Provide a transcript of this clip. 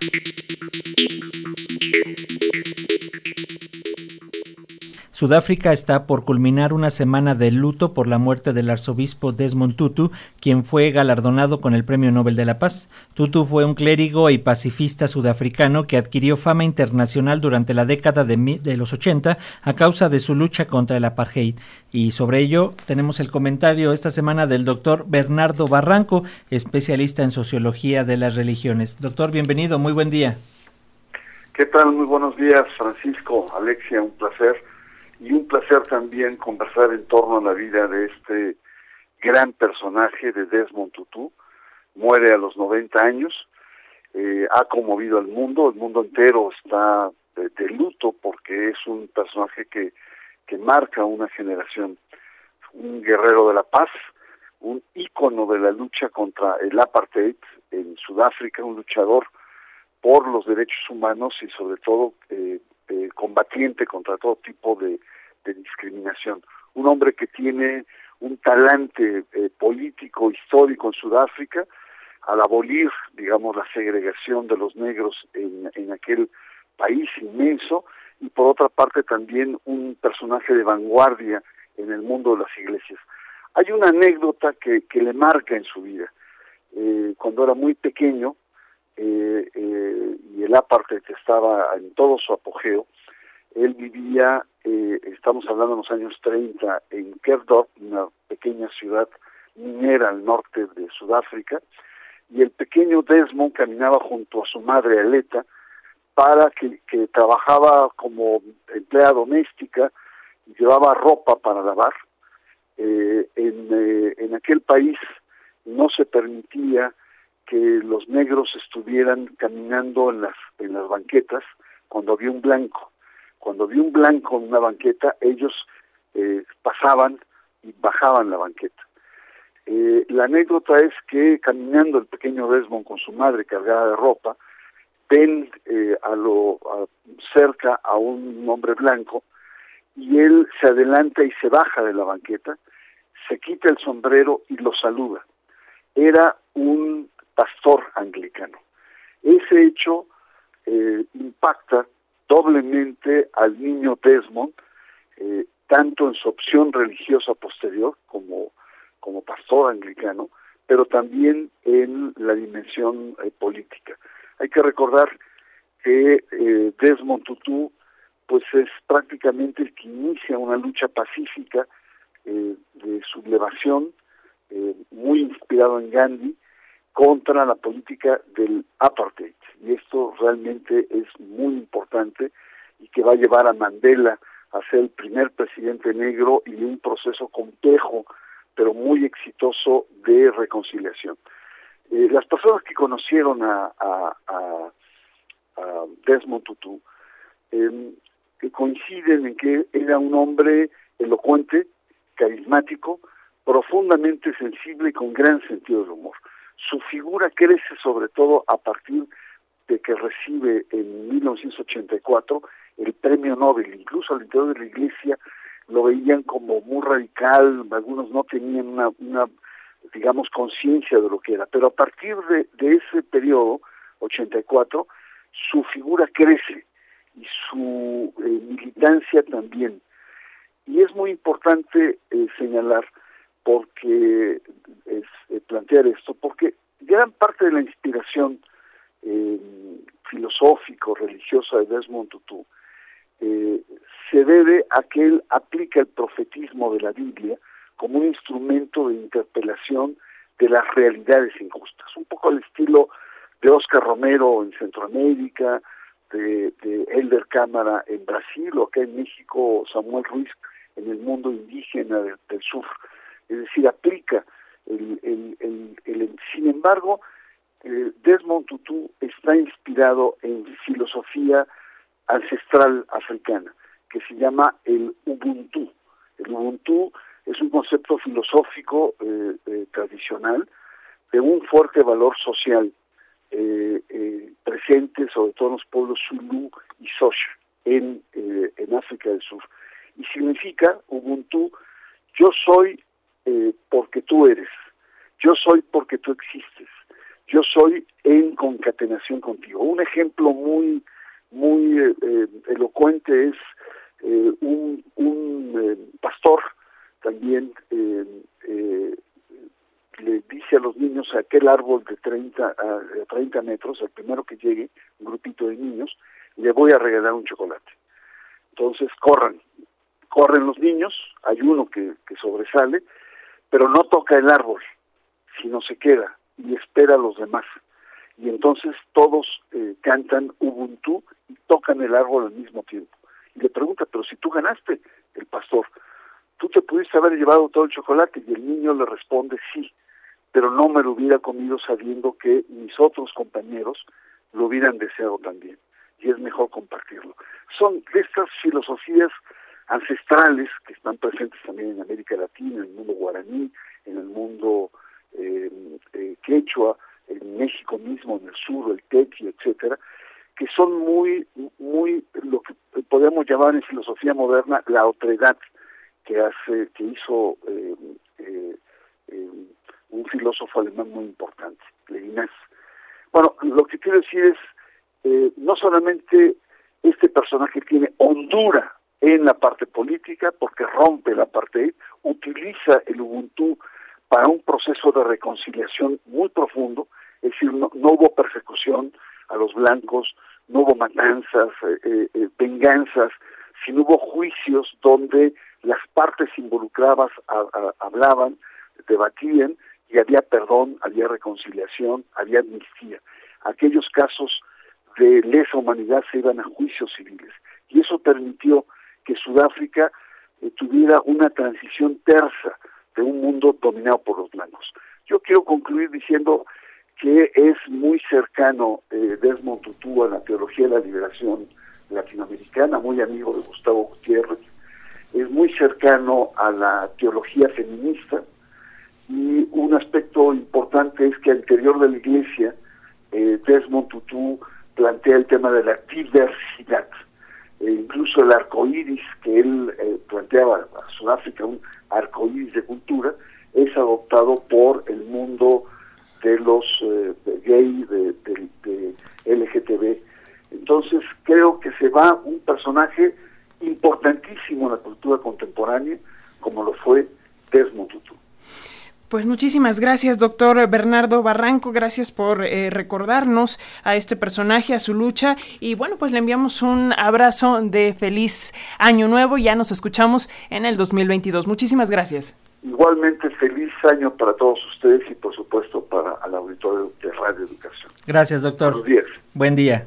Thank you. Sudáfrica está por culminar una semana de luto por la muerte del arzobispo Desmond Tutu, quien fue galardonado con el Premio Nobel de la Paz. Tutu fue un clérigo y pacifista sudafricano que adquirió fama internacional durante la década de, de los 80 a causa de su lucha contra el apartheid. Y sobre ello tenemos el comentario esta semana del doctor Bernardo Barranco, especialista en sociología de las religiones. Doctor, bienvenido, muy buen día. ¿Qué tal? Muy buenos días, Francisco, Alexia, un placer y un placer también conversar en torno a la vida de este gran personaje de Desmond Tutu. Muere a los 90 años, eh, ha conmovido al mundo, el mundo entero está de, luto porque es un personaje que, que marca una generación, un guerrero de la paz, un ícono de la lucha contra el apartheid en Sudáfrica, un luchador por los derechos humanos y sobre todo eh, combatiente contra todo tipo de, discriminación. Un hombre que tiene un talante eh, político, histórico en Sudáfrica, al abolir, digamos, la segregación de los negros en, en aquel país inmenso, y por otra parte también un personaje de vanguardia en el mundo de las iglesias. Hay una anécdota que, le marca en su vida. Eh, cuando era muy pequeño, eh, eh, y el apartheid estaba en todo su apogeo, él vivía, eh, estamos hablando en los años 30, en Kerdorp, una pequeña ciudad minera al norte de Sudáfrica, y el pequeño Desmond caminaba junto a su madre Aleta para que, trabajaba como empleada doméstica y llevaba ropa para lavar. Eh, en, eh, en aquel país no se permitía que los negros estuvieran caminando en las en las banquetas cuando había un blanco. Cuando había un blanco en una banqueta, ellos eh, pasaban y bajaban la banqueta. Eh, la anécdota es que caminando el pequeño Desmond con su madre cargada de ropa, ven eh, a lo cerca a un hombre blanco y él se adelanta y se baja de la banqueta, se quita el sombrero y lo saluda. Era un pastor anglicano. Ese hecho eh, impacta doblemente al niño Desmond, eh, tanto en su opción religiosa posterior como, como pastor anglicano, pero también en la dimensión eh, política. Hay que recordar que Desmond Tutu pues es prácticamente el que inicia una lucha pacífica de sublevación, muy inspirado en Gandhi, contra la política del apartheid. Y esto realmente es muy importante y que va a llevar a Mandela a ser el primer presidente negro y un proceso complejo, pero muy exitoso de reconciliación. Eh, las personas que conocieron a, a, Desmond Tutu eh, coinciden en que era un hombre elocuente, carismático, profundamente sensible y con gran sentido del humor. Su figura crece sobre todo a partir de que recibe en 1984 el premio Nobel, incluso al interior de la iglesia lo veían como muy radical, algunos no tenían una, una digamos, conciencia de lo que era, pero a partir de, ese periodo, 84, su figura crece y su eh, militancia también. Y es muy importante eh, señalar porque es eh, plantear esto, porque gran parte de la inspiración eh, filosófico-religiosa de Desmond Tutu eh, se debe a que él aplica el profetismo de la Biblia como un instrumento de interpelación de las realidades injustas, un poco al estilo de Oscar Romero en Centroamérica, de, de Elder Cámara en Brasil o acá en México Samuel Ruiz en el mundo indígena del sur es decir, aplica el, el, el, sin embargo, eh, Desmond Tutu está inspirado en filosofía ancestral africana, que se llama el Ubuntu. El Ubuntu es un concepto filosófico eh, eh, tradicional de un fuerte valor social presente sobre todo en los pueblos Zulu y Sosh en, en África del Sur. Y significa Ubuntu, yo soy eh, porque tú eres, yo soy porque tú existes, yo soy en concatenación contigo. Un ejemplo muy, muy eh, elocuente es un, un pastor también le dice a los niños a aquel árbol de 30 a 30 metros, el primero que llegue, un grupito de niños, le voy a regalar un chocolate. Entonces corran, corren los niños, hay uno que, que sobresale, pero no toca el árbol, sino se queda y espera a los demás. Y entonces todos eh, cantan Ubuntu y tocan el árbol al mismo tiempo. Y le pregunta, pero si tú ganaste, el pastor, tú te pudiste haber llevado todo el chocolate. Y el niño le responde, sí, pero no me lo hubiera comido sabiendo que mis otros compañeros lo hubieran deseado también. Y es mejor compartirlo. Son estas filosofías ancestrales que están presentes también en América Latina, en el mundo guaraní, en el mundo eh, eh, quechua, en México mismo, en el sur, el tequi, etcétera, que son muy, muy lo que podemos llamar en filosofía moderna la otredad que hace, que hizo eh, un filósofo alemán muy importante, Levinas. Bueno, lo que quiero decir es, no solamente este personaje tiene hondura en la parte política porque rompe la parte, utiliza el Ubuntu para un proceso de reconciliación muy profundo, es decir, no, hubo persecución a los blancos, no hubo matanzas, eh, eh, eh, venganzas, sino hubo juicios donde las partes involucradas hablaban, debatían y había perdón, había reconciliación, había amnistía. Aquellos casos de lesa humanidad se iban a juicios civiles y eso permitió que Sudáfrica eh, tuviera una transición tersa de un mundo dominado por los blancos. Yo quiero concluir diciendo que es muy cercano eh, Desmond Tutu a la teología de la liberación latinoamericana, muy amigo de Gustavo Gutiérrez, es muy cercano a la teología feminista y un aspecto importante es que al interior de la iglesia eh, Desmond Tutu plantea el tema de la diversidad e incluso el arco iris que él eh, planteaba a Sudáfrica, un arco iris de cultura, es adoptado por el mundo de los eh, gay, de, de, LGTB. Entonces creo que se va un personaje importantísimo en la cultura contemporánea, como lo fue Desmond Tutu. Pues muchísimas gracias, doctor Bernardo Barranco. Gracias por eh, recordarnos a este personaje, a su lucha. Y bueno, pues le enviamos un abrazo de feliz año nuevo. Ya nos escuchamos en el 2022. Muchísimas gracias. Igualmente, feliz año para todos ustedes y por supuesto para el auditorio de Radio Educación. Gracias, doctor. Buenos días. Buen día.